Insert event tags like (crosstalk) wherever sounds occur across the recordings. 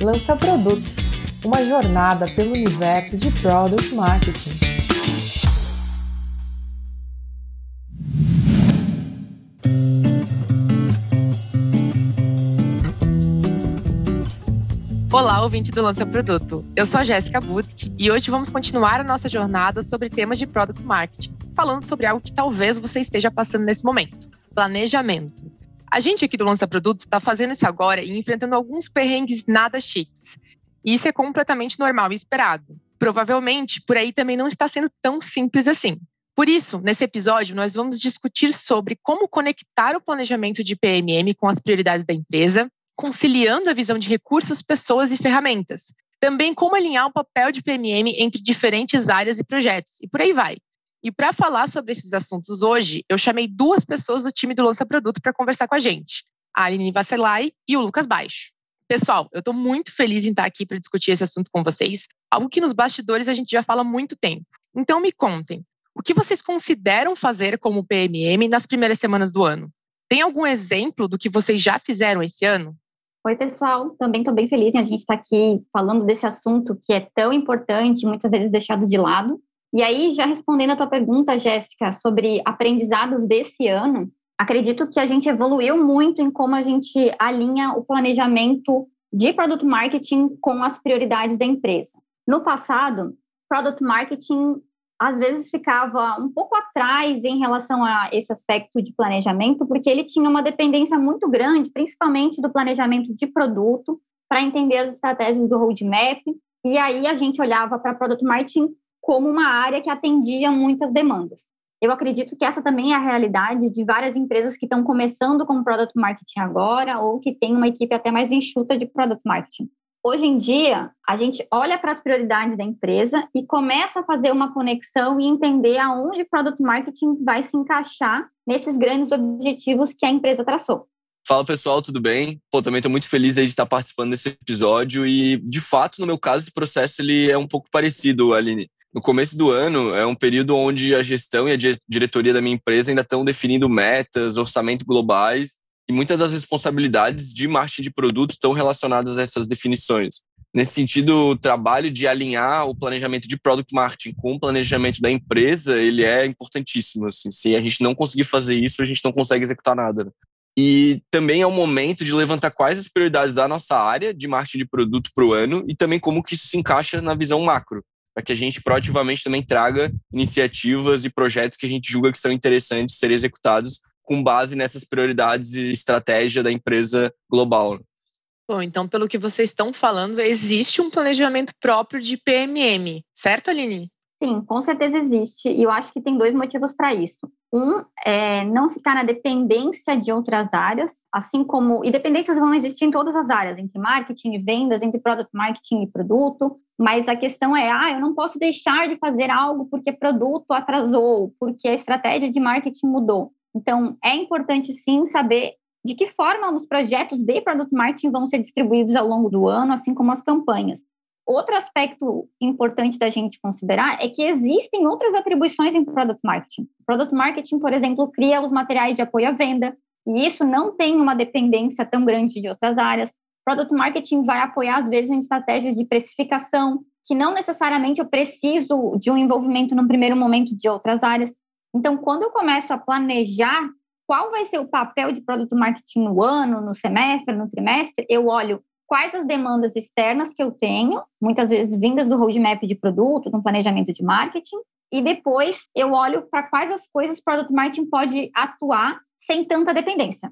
Lança Produto, uma jornada pelo universo de Product Marketing. Olá, ouvinte do Lança Produto. Eu sou a Jéssica Butz e hoje vamos continuar a nossa jornada sobre temas de Product Marketing, falando sobre algo que talvez você esteja passando nesse momento: planejamento. A gente aqui do Lança Produto está fazendo isso agora e enfrentando alguns perrengues nada chiques. E isso é completamente normal e esperado. Provavelmente, por aí também não está sendo tão simples assim. Por isso, nesse episódio, nós vamos discutir sobre como conectar o planejamento de PMM com as prioridades da empresa, conciliando a visão de recursos, pessoas e ferramentas. Também como alinhar o papel de PMM entre diferentes áreas e projetos, e por aí vai. E para falar sobre esses assuntos hoje, eu chamei duas pessoas do time do Lança Produto para conversar com a gente, a Aline Vasselay e o Lucas Baixo. Pessoal, eu estou muito feliz em estar aqui para discutir esse assunto com vocês, algo que nos bastidores a gente já fala há muito tempo. Então me contem, o que vocês consideram fazer como PMM nas primeiras semanas do ano? Tem algum exemplo do que vocês já fizeram esse ano? Oi, pessoal. Também estou bem feliz em a gente estar aqui falando desse assunto que é tão importante, muitas vezes deixado de lado. E aí, já respondendo a tua pergunta, Jéssica, sobre aprendizados desse ano, acredito que a gente evoluiu muito em como a gente alinha o planejamento de product marketing com as prioridades da empresa. No passado, product marketing às vezes ficava um pouco atrás em relação a esse aspecto de planejamento, porque ele tinha uma dependência muito grande, principalmente do planejamento de produto, para entender as estratégias do roadmap. E aí a gente olhava para product marketing como uma área que atendia muitas demandas. Eu acredito que essa também é a realidade de várias empresas que estão começando com product marketing agora ou que tem uma equipe até mais enxuta de product marketing. Hoje em dia, a gente olha para as prioridades da empresa e começa a fazer uma conexão e entender aonde product marketing vai se encaixar nesses grandes objetivos que a empresa traçou. Fala pessoal, tudo bem? Pô, também estou muito feliz de estar participando desse episódio e, de fato, no meu caso, esse processo ele é um pouco parecido, Aline no começo do ano é um período onde a gestão e a diretoria da minha empresa ainda estão definindo metas, orçamento globais e muitas das responsabilidades de marketing de produto estão relacionadas a essas definições. Nesse sentido, o trabalho de alinhar o planejamento de product marketing com o planejamento da empresa, ele é importantíssimo. Assim. Se a gente não conseguir fazer isso, a gente não consegue executar nada. E também é o momento de levantar quais as prioridades da nossa área de marketing de produto para o ano e também como que isso se encaixa na visão macro para que a gente proativamente também traga iniciativas e projetos que a gente julga que são interessantes serem executados com base nessas prioridades e estratégia da empresa global. Bom, então, pelo que vocês estão falando, existe um planejamento próprio de PMM, certo, Aline? Sim, com certeza existe. E eu acho que tem dois motivos para isso. Um é não ficar na dependência de outras áreas, assim como. E dependências vão existir em todas as áreas, entre marketing e vendas, entre product marketing e produto. Mas a questão é, ah, eu não posso deixar de fazer algo porque produto atrasou, porque a estratégia de marketing mudou. Então, é importante sim saber de que forma os projetos de product marketing vão ser distribuídos ao longo do ano, assim como as campanhas. Outro aspecto importante da gente considerar é que existem outras atribuições em product marketing. Product marketing, por exemplo, cria os materiais de apoio à venda, e isso não tem uma dependência tão grande de outras áreas. Product marketing vai apoiar, às vezes, em estratégias de precificação, que não necessariamente eu preciso de um envolvimento no primeiro momento de outras áreas. Então, quando eu começo a planejar qual vai ser o papel de product marketing no ano, no semestre, no trimestre, eu olho quais as demandas externas que eu tenho, muitas vezes vindas do roadmap de produto, do planejamento de marketing, e depois eu olho para quais as coisas o product marketing pode atuar sem tanta dependência.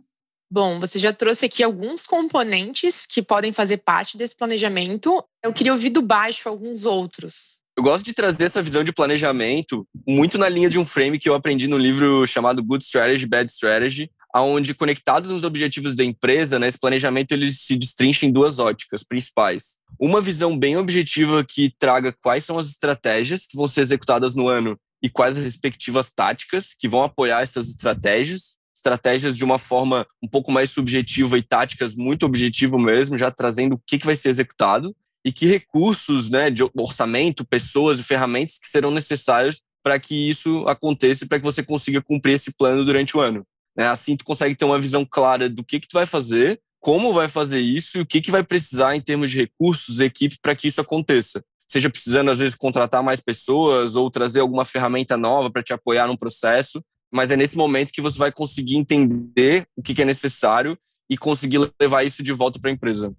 Bom, você já trouxe aqui alguns componentes que podem fazer parte desse planejamento. Eu queria ouvir do baixo alguns outros. Eu gosto de trazer essa visão de planejamento muito na linha de um frame que eu aprendi no livro chamado Good Strategy, Bad Strategy, aonde conectados nos objetivos da empresa, né, esse planejamento ele se destrincha em duas óticas principais. Uma visão bem objetiva que traga quais são as estratégias que vão ser executadas no ano e quais as respectivas táticas que vão apoiar essas estratégias estratégias de uma forma um pouco mais subjetiva e táticas muito objetivo mesmo, já trazendo o que, que vai ser executado e que recursos né, de orçamento, pessoas e ferramentas que serão necessários para que isso aconteça e para que você consiga cumprir esse plano durante o ano. Né? Assim, tu consegue ter uma visão clara do que, que tu vai fazer, como vai fazer isso e o que, que vai precisar em termos de recursos, equipe, para que isso aconteça. Seja precisando, às vezes, contratar mais pessoas ou trazer alguma ferramenta nova para te apoiar no processo, mas é nesse momento que você vai conseguir entender o que, que é necessário e conseguir levar isso de volta para a empresa.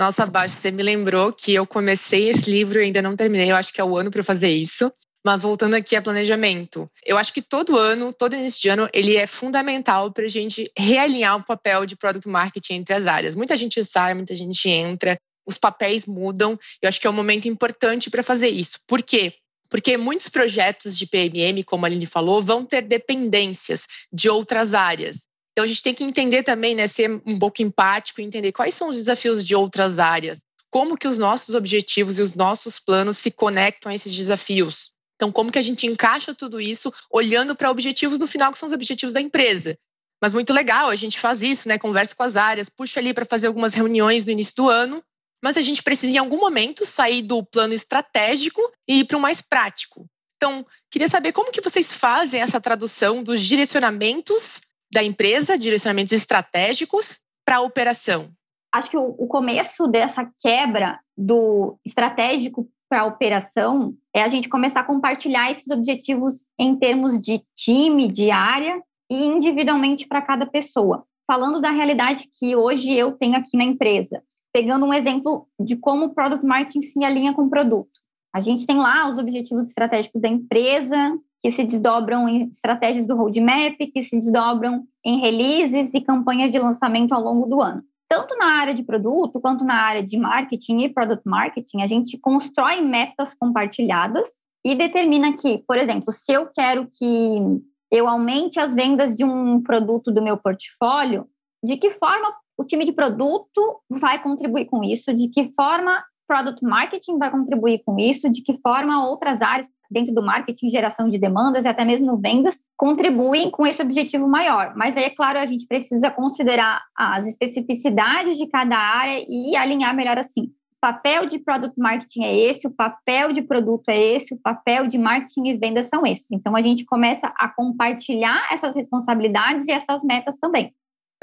Nossa, Baixo, você me lembrou que eu comecei esse livro e ainda não terminei. Eu acho que é o ano para fazer isso. Mas voltando aqui a planejamento, eu acho que todo ano, todo início de ano, ele é fundamental para a gente realinhar o papel de product marketing entre as áreas. Muita gente sai, muita gente entra, os papéis mudam. Eu acho que é um momento importante para fazer isso. Por quê? Porque muitos projetos de PMM, como a Aline falou, vão ter dependências de outras áreas. Então a gente tem que entender também, né, ser um pouco empático e entender quais são os desafios de outras áreas, como que os nossos objetivos e os nossos planos se conectam a esses desafios. Então, como que a gente encaixa tudo isso olhando para objetivos no final que são os objetivos da empresa? Mas muito legal, a gente faz isso, né? Conversa com as áreas, puxa ali para fazer algumas reuniões no início do ano, mas a gente precisa em algum momento sair do plano estratégico e ir para o mais prático. Então, queria saber como que vocês fazem essa tradução dos direcionamentos da empresa, direcionamentos estratégicos, para a operação? Acho que o, começo dessa quebra do estratégico para a operação é a gente começar a compartilhar esses objetivos em termos de time, de área e individualmente para cada pessoa. Falando da realidade que hoje eu tenho aqui na empresa, pegando um exemplo de como o product marketing se alinha com o produto. A gente tem lá os objetivos estratégicos da empresa, que se desdobram em estratégias do roadmap, que se desdobram em releases e campanhas de lançamento ao longo do ano. Tanto na área de produto quanto na área de marketing e product marketing, a gente constrói metas compartilhadas e determina que, por exemplo, se eu quero que eu aumente as vendas de um produto do meu portfólio, de que forma o time de produto vai contribuir com isso, de que forma product marketing vai contribuir com isso, de que forma outras áreas, dentro do marketing, geração de demandas e até mesmo vendas, contribuem com esse objetivo maior. Mas aí, é claro, a gente precisa considerar as especificidades de cada área e alinhar melhor assim. O papel de product marketing é esse, o papel de produto é esse, o papel de marketing e vendas são esses. Então, a gente começa a compartilhar essas responsabilidades e essas metas também.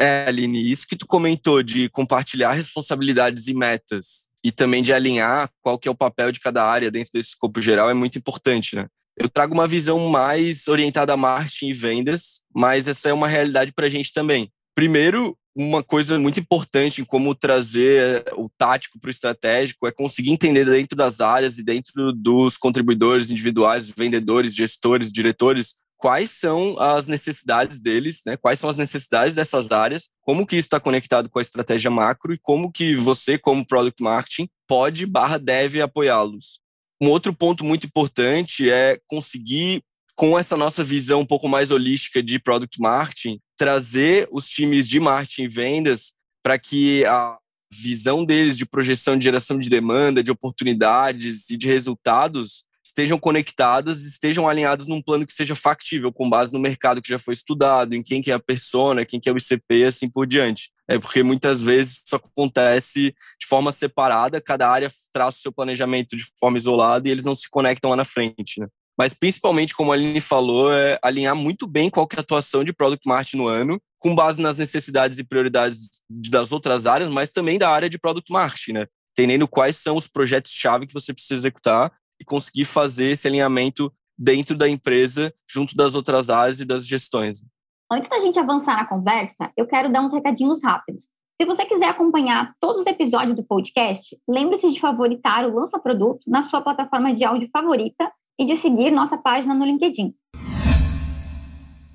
É, Aline, isso que tu comentou de compartilhar responsabilidades e metas e também de alinhar qual que é o papel de cada área dentro desse escopo geral é muito importante, né? Eu trago uma visão mais orientada a marketing e vendas, mas essa é uma realidade para a gente também. Primeiro, uma coisa muito importante em como trazer o tático para o estratégico é conseguir entender dentro das áreas e dentro dos contribuidores individuais, vendedores, gestores, diretores, quais são as necessidades deles, né? Quais são as necessidades dessas áreas, como que isso está conectado com a estratégia macro e como que você, como product marketing, pode barra deve apoiá-los. Um outro ponto muito importante é conseguir, com essa nossa visão um pouco mais holística de product marketing, trazer os times de marketing e vendas para que a visão deles de projeção de geração de demanda, de oportunidades e de resultados estejam conectadas, estejam alinhadas num plano que seja factível, com base no mercado que já foi estudado, em quem que é a persona, quem que é o ICP, assim por diante. É porque muitas vezes isso acontece de forma separada, cada área traça o seu planejamento de forma isolada e eles não se conectam lá na frente, né? Mas principalmente, como a Aline falou, é alinhar muito bem qual que é a atuação de Product Marketing no ano, com base nas necessidades e prioridades das outras áreas, mas também da área de Product Marketing, né? Entendendo quais são os projetos-chave que você precisa executar e conseguir fazer esse alinhamento dentro da empresa, junto das outras áreas e das gestões. Antes da gente avançar na conversa, eu quero dar uns recadinhos rápidos. Se você quiser acompanhar todos os episódios do podcast, lembre-se de favoritar o Lança Produto na sua plataforma de áudio favorita e de seguir nossa página no LinkedIn.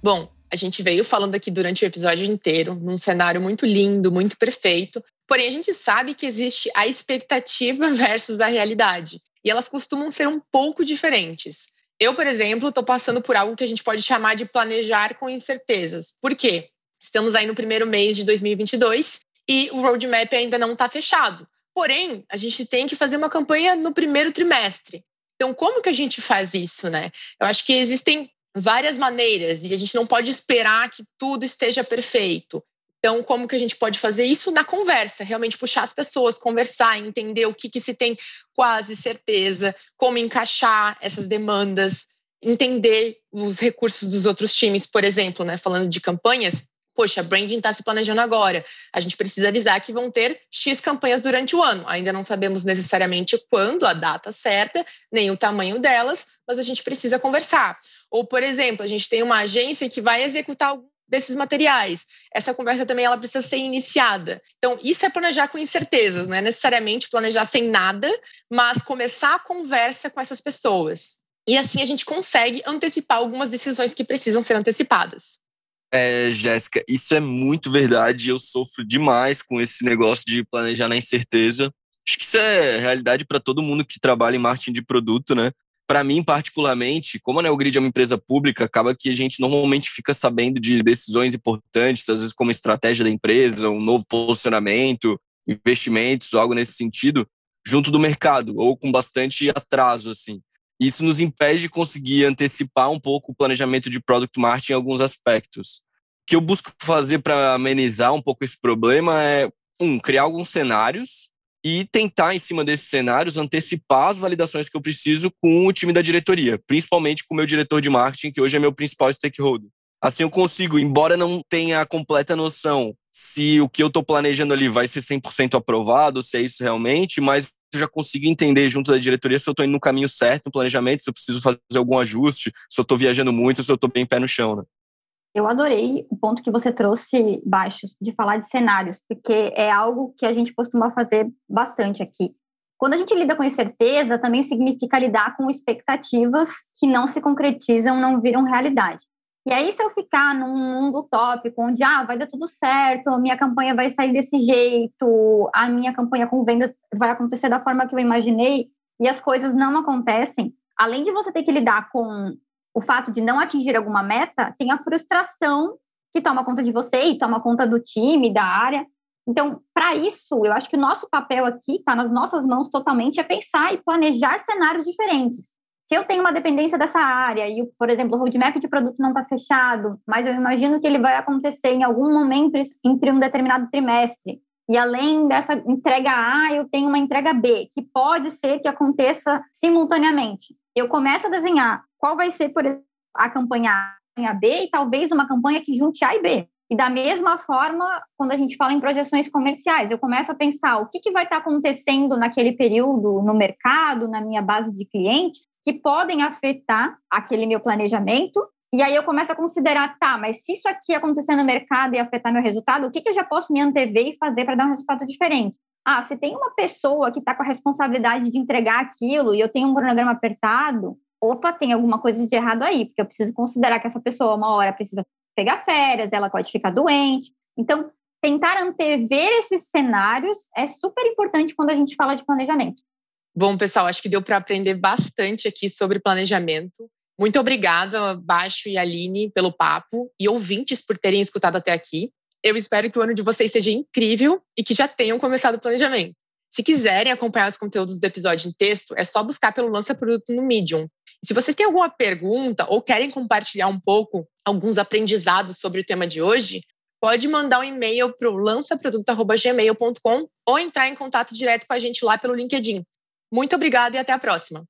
Bom, a gente veio falando aqui durante o episódio inteiro, num cenário muito lindo, muito perfeito. Porém, a gente sabe que existe a expectativa (laughs) versus a realidade e elas costumam ser um pouco diferentes. Eu, por exemplo, estou passando por algo que a gente pode chamar de planejar com incertezas. Por quê? Estamos aí no primeiro mês de 2022 e o roadmap ainda não está fechado. Porém, a gente tem que fazer uma campanha no primeiro trimestre. Então, como que a gente faz isso, né? Eu acho que existem várias maneiras e a gente não pode esperar que tudo esteja perfeito. Então, como que a gente pode fazer isso na conversa? Realmente puxar as pessoas, conversar, entender o que, que se tem quase certeza, como encaixar essas demandas, entender os recursos dos outros times, por exemplo, né? Falando de campanhas, poxa, branding está se planejando agora. A gente precisa avisar que vão ter X campanhas durante o ano. Ainda não sabemos necessariamente quando, a data certa, nem o tamanho delas, mas a gente precisa conversar. Ou, por exemplo, a gente tem uma agência que vai executar algum desses materiais. Essa conversa também ela precisa ser iniciada. Então, isso é planejar com incertezas, não é necessariamente planejar sem nada, mas começar a conversa com essas pessoas. E assim a gente consegue antecipar algumas decisões que precisam ser antecipadas. É, Jéssica, isso é muito verdade. Eu sofro demais com esse negócio de planejar na incerteza. Acho que isso é realidade para todo mundo que trabalha em marketing de produto, né? Para mim, particularmente, como a Neogrid é uma empresa pública, acaba que a gente normalmente fica sabendo de decisões importantes, às vezes como estratégia da empresa, um novo posicionamento, investimentos, algo nesse sentido, junto do mercado, ou com bastante atraso, assim. Isso nos impede de conseguir antecipar um pouco o planejamento de product marketing em alguns aspectos. O que eu busco fazer para amenizar um pouco esse problema é, um, criar alguns cenários e tentar, em cima desses cenários, antecipar as validações que eu preciso com o time da diretoria, principalmente com o meu diretor de marketing, que hoje é meu principal stakeholder. Assim eu consigo, embora não tenha a completa noção se o que eu estou planejando ali vai ser 100% aprovado, se é isso realmente, mas eu já consigo entender junto da diretoria se eu estou indo no caminho certo no planejamento, se eu preciso fazer algum ajuste, se eu estou viajando muito, se eu estou bem pé no chão. Né? Eu adorei o ponto que você trouxe, Baixos, de falar de cenários, porque é algo que a gente costuma fazer bastante aqui. Quando a gente lida com incerteza, também significa lidar com expectativas que não se concretizam, não viram realidade. E aí, se eu ficar num mundo utópico, onde ah, vai dar tudo certo, a minha campanha vai sair desse jeito, a minha campanha com vendas vai acontecer da forma que eu imaginei, e as coisas não acontecem, além de você ter que lidar com o fato de não atingir alguma meta, tem a frustração que toma conta de você e toma conta do time, da área. Então, para isso, eu acho que o nosso papel aqui está nas nossas mãos totalmente, é pensar e planejar cenários diferentes. Se eu tenho uma dependência dessa área e, por exemplo, o roadmap de produto não está fechado, mas eu imagino que ele vai acontecer em algum momento entre um determinado trimestre, e além dessa entrega A, eu tenho uma entrega B, que pode ser que aconteça simultaneamente. Eu começo a desenhar qual vai ser, por exemplo, a campanha A B, e talvez uma campanha que junte A e B. E da mesma forma, quando a gente fala em projeções comerciais, eu começo a pensar o que, que vai estar acontecendo naquele período no mercado, na minha base de clientes, que podem afetar aquele meu planejamento. E aí eu começo a considerar, tá, mas se isso aqui acontecer no mercado e afetar meu resultado, o que, que eu já posso me antever e fazer para dar um resultado diferente? Ah, se tem uma pessoa que está com a responsabilidade de entregar aquilo e eu tenho um cronograma apertado, opa, tem alguma coisa de errado aí, porque eu preciso considerar que essa pessoa, uma hora, precisa pegar férias, ela pode ficar doente. Então, tentar antever esses cenários é super importante quando a gente fala de planejamento. Bom, pessoal, acho que deu para aprender bastante aqui sobre planejamento. Muito obrigada, Baixo e Aline, pelo papo e ouvintes por terem escutado até aqui. Eu espero que o ano de vocês seja incrível e que já tenham começado o planejamento. Se quiserem acompanhar os conteúdos do episódio em texto, é só buscar pelo Lança Produto no Medium. E se vocês têm alguma pergunta ou querem compartilhar um pouco alguns aprendizados sobre o tema de hoje, pode mandar um e-mail para o lançaproduto.gmail.com ou entrar em contato direto com a gente lá pelo LinkedIn. Muito obrigada e até a próxima.